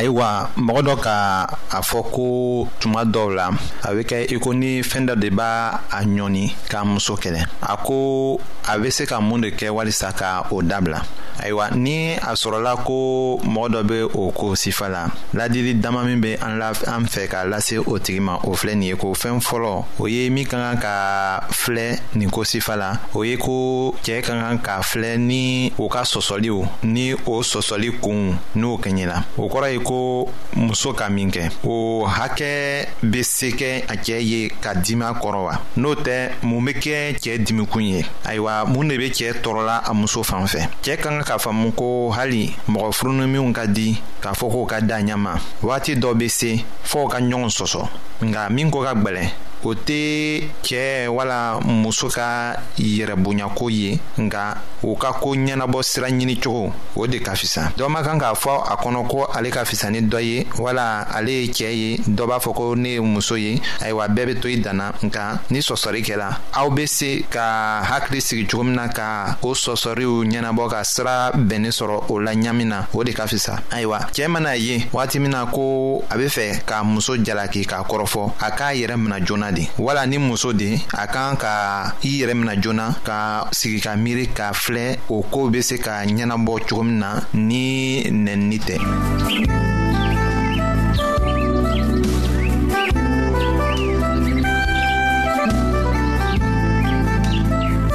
ayiwa mɔgɔ dɔ ka a fɔ ko tuma dɔw la a bɛ kɛ i ko ni fɛn dɔ de b'a a ɲɔni k'a muso kɛlɛ a ko a bɛ se ka mun de kɛ walisa ka o dabila ayiwa ni a sɔrɔla ko mɔgɔ dɔ bɛ o ko sifa la la ladili dama min bɛ an la an fɛ ka lase o tigi ma o filɛ nin ye ko fɛn fɔlɔ o ye min ka kan ka filɛ nin ko sifa la o ye ko cɛɛ ka kan ka filɛ ni o ka sɔsɔliw ni o sɔsɔli kunw n'o kɛɲɛla o kɔrɔ ye ko muso ka min kɛ o hakɛ bɛ se kɛ a cɛɛ ye ka dima kɔrɔ wa n'o tɛ mun bɛ kɛ cɛɛ dimikun ye ayiwa mun de bɛ cɛɛ tɔɔrɔla a muso fan fɛ cɛɛ ka kan k'a faamu ko hali mɔgɔ furunuminw ka di k'a fɔ k'o ka da ɲɛ ma waati dɔ bɛ se fɔɔ ka ɲɔgɔn sɔsɔ nka min ko ka gwɛlɛn o tɛ cɛɛ wala muso ka yɛrɛbonyako ye nka u ka ko ɲɛnabɔ sira ɲini cogo o de ka fisa dɔ ma kan k'a fɔ a kɔnɔ ko ale ka fisa ni dɔ ye wala ale ye cɛɛ ye dɔ b'a fɔ ko ne ye muso ye ayiwa bɛɛ bɛ to i danna nka ni sɔsɔri kɛra aw bɛ se ka hakili sigi cogo min na ka a o sɔsɔriw ɲɛnabɔ ka sira bɛnnin sɔrɔ o la ɲami na o de ka fisa ayiwa cɛɛ mana ye wagati min na ko a be fɛ k'a muso jalaki k'a kɔrɔfɔ a k'a yɛrɛ mina joona de wala ni muso de a kan ka i yɛrɛ mina joona ka sigi ka miiri k'a filɛ o koow be se ka ɲɛnabɔ cogo min na ni nɛnini tɛ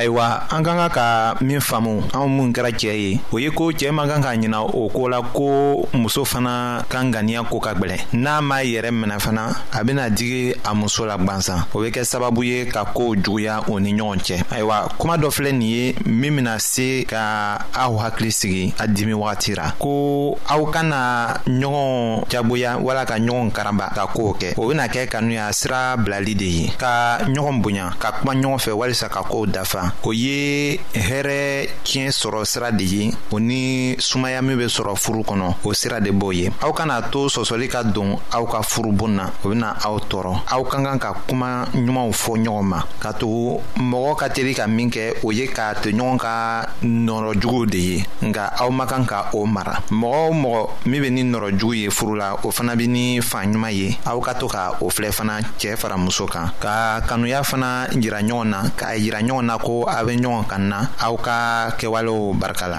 ayiwa an ka kan ka min faamu anw minnu kɛra cɛ ye o ye ko cɛɛ man kan k'a ɲina o ko la ko muso fana ka ŋaniya ko ka gwɛlɛn n'a m'a yɛrɛ minɛ fana a bena digi a muso la gwansan o be kɛ sababu ye ka koow juguya o ni ɲɔgɔn cɛ ayiwa kuma dɔ filɛ nin ye min bena se ka aw hakili sigi a dimi wagati ra ko aw kana ɲɔgɔn jagoya wala ka ɲɔgɔn karaba ka koow kɛ o bena kɛ kanuya sira bilali de ye ka ɲɔgɔn bonya ka kuma ɲɔgɔn fɛ walisa ka koow dafa o ye hɛrɛ tiɲɛ sɔrɔ sira de ye o ni sumaya min be sɔrɔ furu kɔnɔ o sira de b'o ye aw kana to sɔsɔli ka don aw ka furubon na o bena aw tɔɔrɔ aw ka kan ka kuma ɲumanw fɔ ɲɔgɔn ma ka tugu mɔgɔ ka teli ka min kɛ kɛ o ye k'a to ɲɔgɔn ka nɔrɔ juguw de ye nka aw ma kan ka o mara mɔgɔ o mɔgɔ min bɛ ni nɔrɔ jugu ye furu la o fana bɛ ni fan ɲuman ye aw ka to ka o filɛ fana cɛɛ fara muso kan ka kanuya fana jira ɲɔgɔn na k'a jira ɲɔgɔn na ko aw bɛ ɲɔgɔn kan na aw ka kɛwalew barika la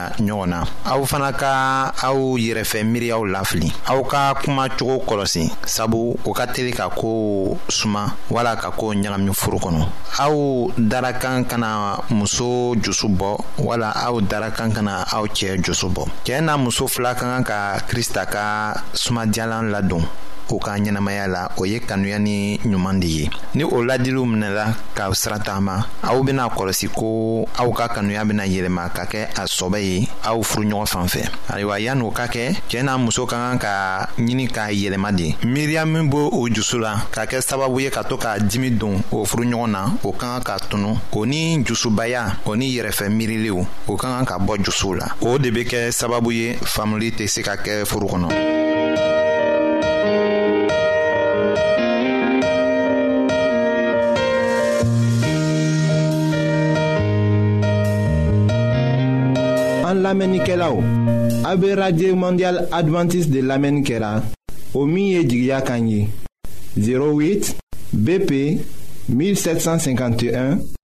ɲɔgɔn na aw fana ka aw yɛrɛfɛ miiriyaw lafili aw ka kuma cogo kɔlɔsi sabu o ka teli ka ko suma wala ka ko ɲagami furu kɔnɔ aw darakan kana muso jusu bɔ wala aw darakan kana aw cɛ jusu bɔ cɛɛ na muso fila ka kan ka krista ka sumadiyalan ladon u ka ɲɛnamaya la o ye kanuya ni ɲuman de ye ni o ladiliw minɛla ka ka tagama aw bena kɔlɔsi ko aw ka kanuya bena yɛlɛma ka kɛ a sɔbɛ ye aw furuɲɔgɔn fan fɛ ayiwa yan'o ka kɛ cɛɛ n'a muso ka kan ka ɲini k'a yɛlɛma de miriyamu b'o o jusu la ka kɛ sababu ye ka to ka dimi don o furuɲɔgɔn na o ka kan ka tunu o ni jusubaya o ni yɛrɛ fɛ miiriliw o ka kan ka bɔ jusuw la o de bɛ kɛ sababu ye faamuli tɛ se ka kɛ furu kɔnɔ. an lamɛnnikɛlaw a bɛ radio mondial adventiste de lamɛnni kɛra o min ye jigiya kan ye 08 bp 1751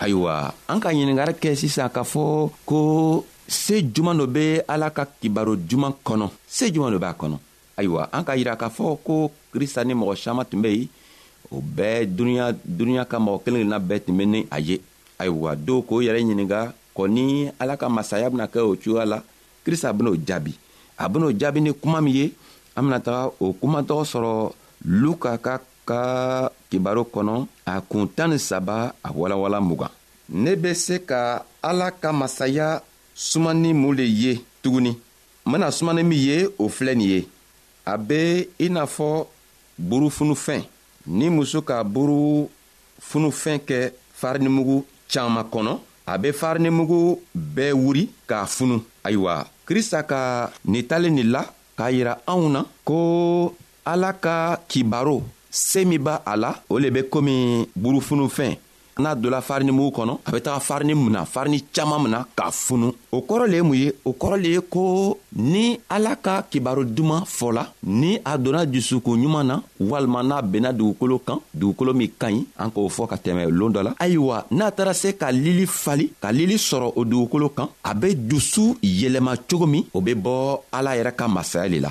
ayiwa an ka ɲiningari kɛ sisan k'a fɔ ko se juman dɔ bɛ ala ka kibaro juman kɔnɔ se juman dɔ b'a kɔnɔ ayiwa an ka yira k'a fɔ ko krista ni mɔgɔ siaman tun bɛ yen o bɛɛ dunuya ka mɔgɔ kelen kelenna bɛɛ tun bɛ ni a ye ayiwa dɔw k'o yɛrɛ ɲininka kɔni ala ka masaya bɛna kɛ o cogoya la krista ben'o jaabi a ben'o jaabi ni kuma min ye an bena taga o kuma tɔgɔ sɔrɔ luka ka ka kibaro kɔnɔ a kun tan ni saba a walawala mugan ne bɛ se ka ala ka masaya sumani mun de ye tuguni n bɛna sumani min ye o filɛ nin ye a bɛ i n'a fɔ burufunufɛn ni muso ka buru funufɛn kɛ farinimugu caman kɔnɔ a bɛ farinimugu bɛɛ wuri k'a funu ayiwa krista ka nin talen nin la k'a yira anw na ko ala ka kibaro se min b'a a la o le bɛ komi burufunufɛn n'a donna farinimugu kɔnɔ a bɛ taga farini mina farini caman mina k'a funu o kɔrɔ le ye mun ye o kɔrɔ le ye ko ni ala ka kibaro duman fɔla ni a donna dusukun ɲuman na walima n'a benna dugukolo kan dugukolo min ka ɲi an k'o fɔ ka tɛmɛ loon dɔ la ayiwa n'a taara se ka lili fali ka lili sɔrɔ o dugukolo kan a be dusu yɛlɛma cogo min o be bɔ ala yɛrɛ ka masaya le la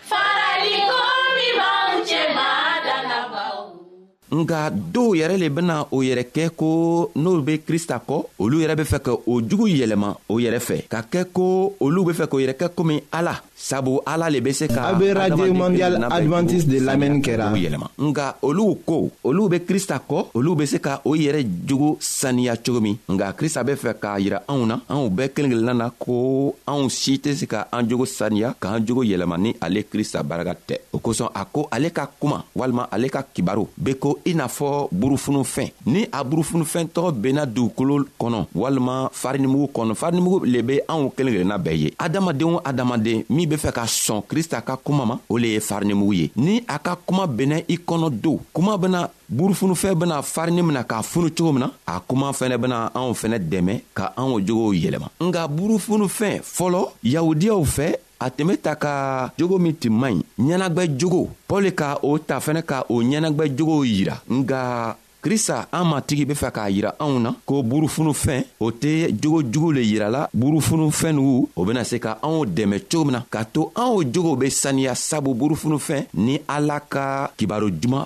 nka dɔw yɛrɛ le bena o yɛrɛ kɛ ko n'olu be krista kɔ olu yɛrɛ be fɛ ka o jugu yɛlɛma o yɛrɛ fɛ ka kɛ ko olu be fɛ k'o yɛrɛ kɛ komi ala sabu ala le be se ka a be radio mondial advantiste de lamɛnni kɛra yɛlɛma nka olu ko olu be krista kɔ olu be se ka o yɛrɛ jogo saniya cogo min nka krista be fɛ k'a yira anw na anw bɛɛ kelen kelenna na ko anw si tɛ se ka an jogo saniya k'an jogo yɛlɛma ni ale krista baraka tɛ o kosɔn a ko ale ka kuma walima ale ka kibaru be ko i n'a fɔ burufunufɛn ni a burufunufɛn tɔgɔ benna dugukolo kɔnɔ walima farinimugu kɔnɔ farinimugu le be anw kelen kelenna bɛɛ ye adamaden o adamaden min be fɛ ka sɔn krista ka kuma ma o le ye farinimugu ye ni a ka kuma benna i kɔnɔ don kuma bena burufunufɛn bena farini mina k'a funu cogo min na a kuma fɛnɛ bena anw fɛnɛ dɛmɛ ka an o jogow yɛlɛma nka burufunufɛn fɔlɔ yahudiyaw fɛ a tun be ta ka jogo min tun man ɲi ɲɛnagwɛ jogo pɔli ka o ta fɛnɛ ka o ɲɛnagwɛ jogow yira nka krista an matigi be fɛ k'a yira anw na ko burufunu fɛn o tɛ jogo jugu le yirala burufunu fɛnw o bena se ka anw dɛmɛ cogo min na k'a to anw jogow be saniya sabu burufunu fɛn ni ala ka kibaro juman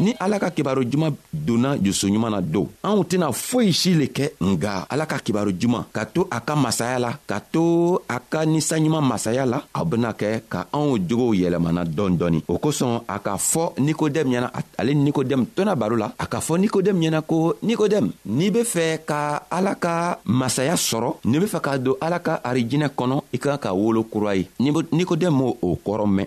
ni ala ka kibaru juman donna jusu ɲuman na don anw tɛna foyi si le kɛ nga ala ka kibaru juman ka to a ka masaya la ka to a ka nisa ɲuman masaya la a bena kɛ ka anw jogow yɛlɛmana dɔɔni dɔɔni o kosɔn a ka fɔ nikodɛmu ɲɛna ale ni nikodɛmu tɔna baro la a ka fɔ nikodɛmu ɲɛna ko nikodɛmu n'i be fɛ ka ala ka masaya sɔrɔ n'i be fɛ ka don ala ka arijinɛ kɔnɔ i ka ka wolo kura ye nikodɛmu o kɔrɔ mɛn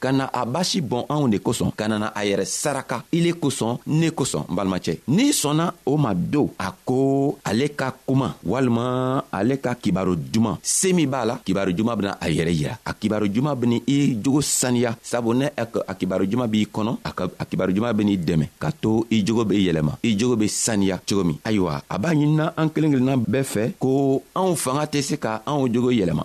ka na a basi bɔn anw de kosɔn ka nana a yɛrɛ saraka ile kosɔn ne kosɔn n balimacɛ n'i sɔnna o ma don a ko ale ka kuma walima ale ka kibaro duman se min b'a la kibaro juman bena a yɛrɛ yira a kibaro juman beni i jogo saniya sabu ne a kibaro juman b'i kɔnɔ a kibaro juman ben'i dɛmɛ ka to i jogo be yɛlɛma i jogo be saniya cogo min ayiwa a b'a ɲinina an kelen kelenna bɛɛ fɛ ko anw fanga tɛ se ka anw jogo yɛlɛma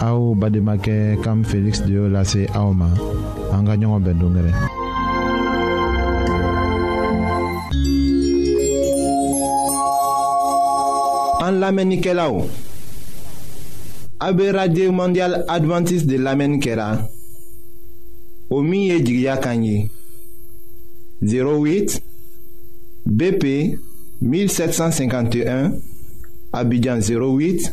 aw bademakɛ kam feliksi de y'o lase aw ma an ka ɲɔgɔn bɛn dongɛrɛ an lamɛnnikɛlaw a be radio mondial advantiste de lamɛnni kɛra o min ye jigiya kan ye 08 BP 1751 Abidjan 08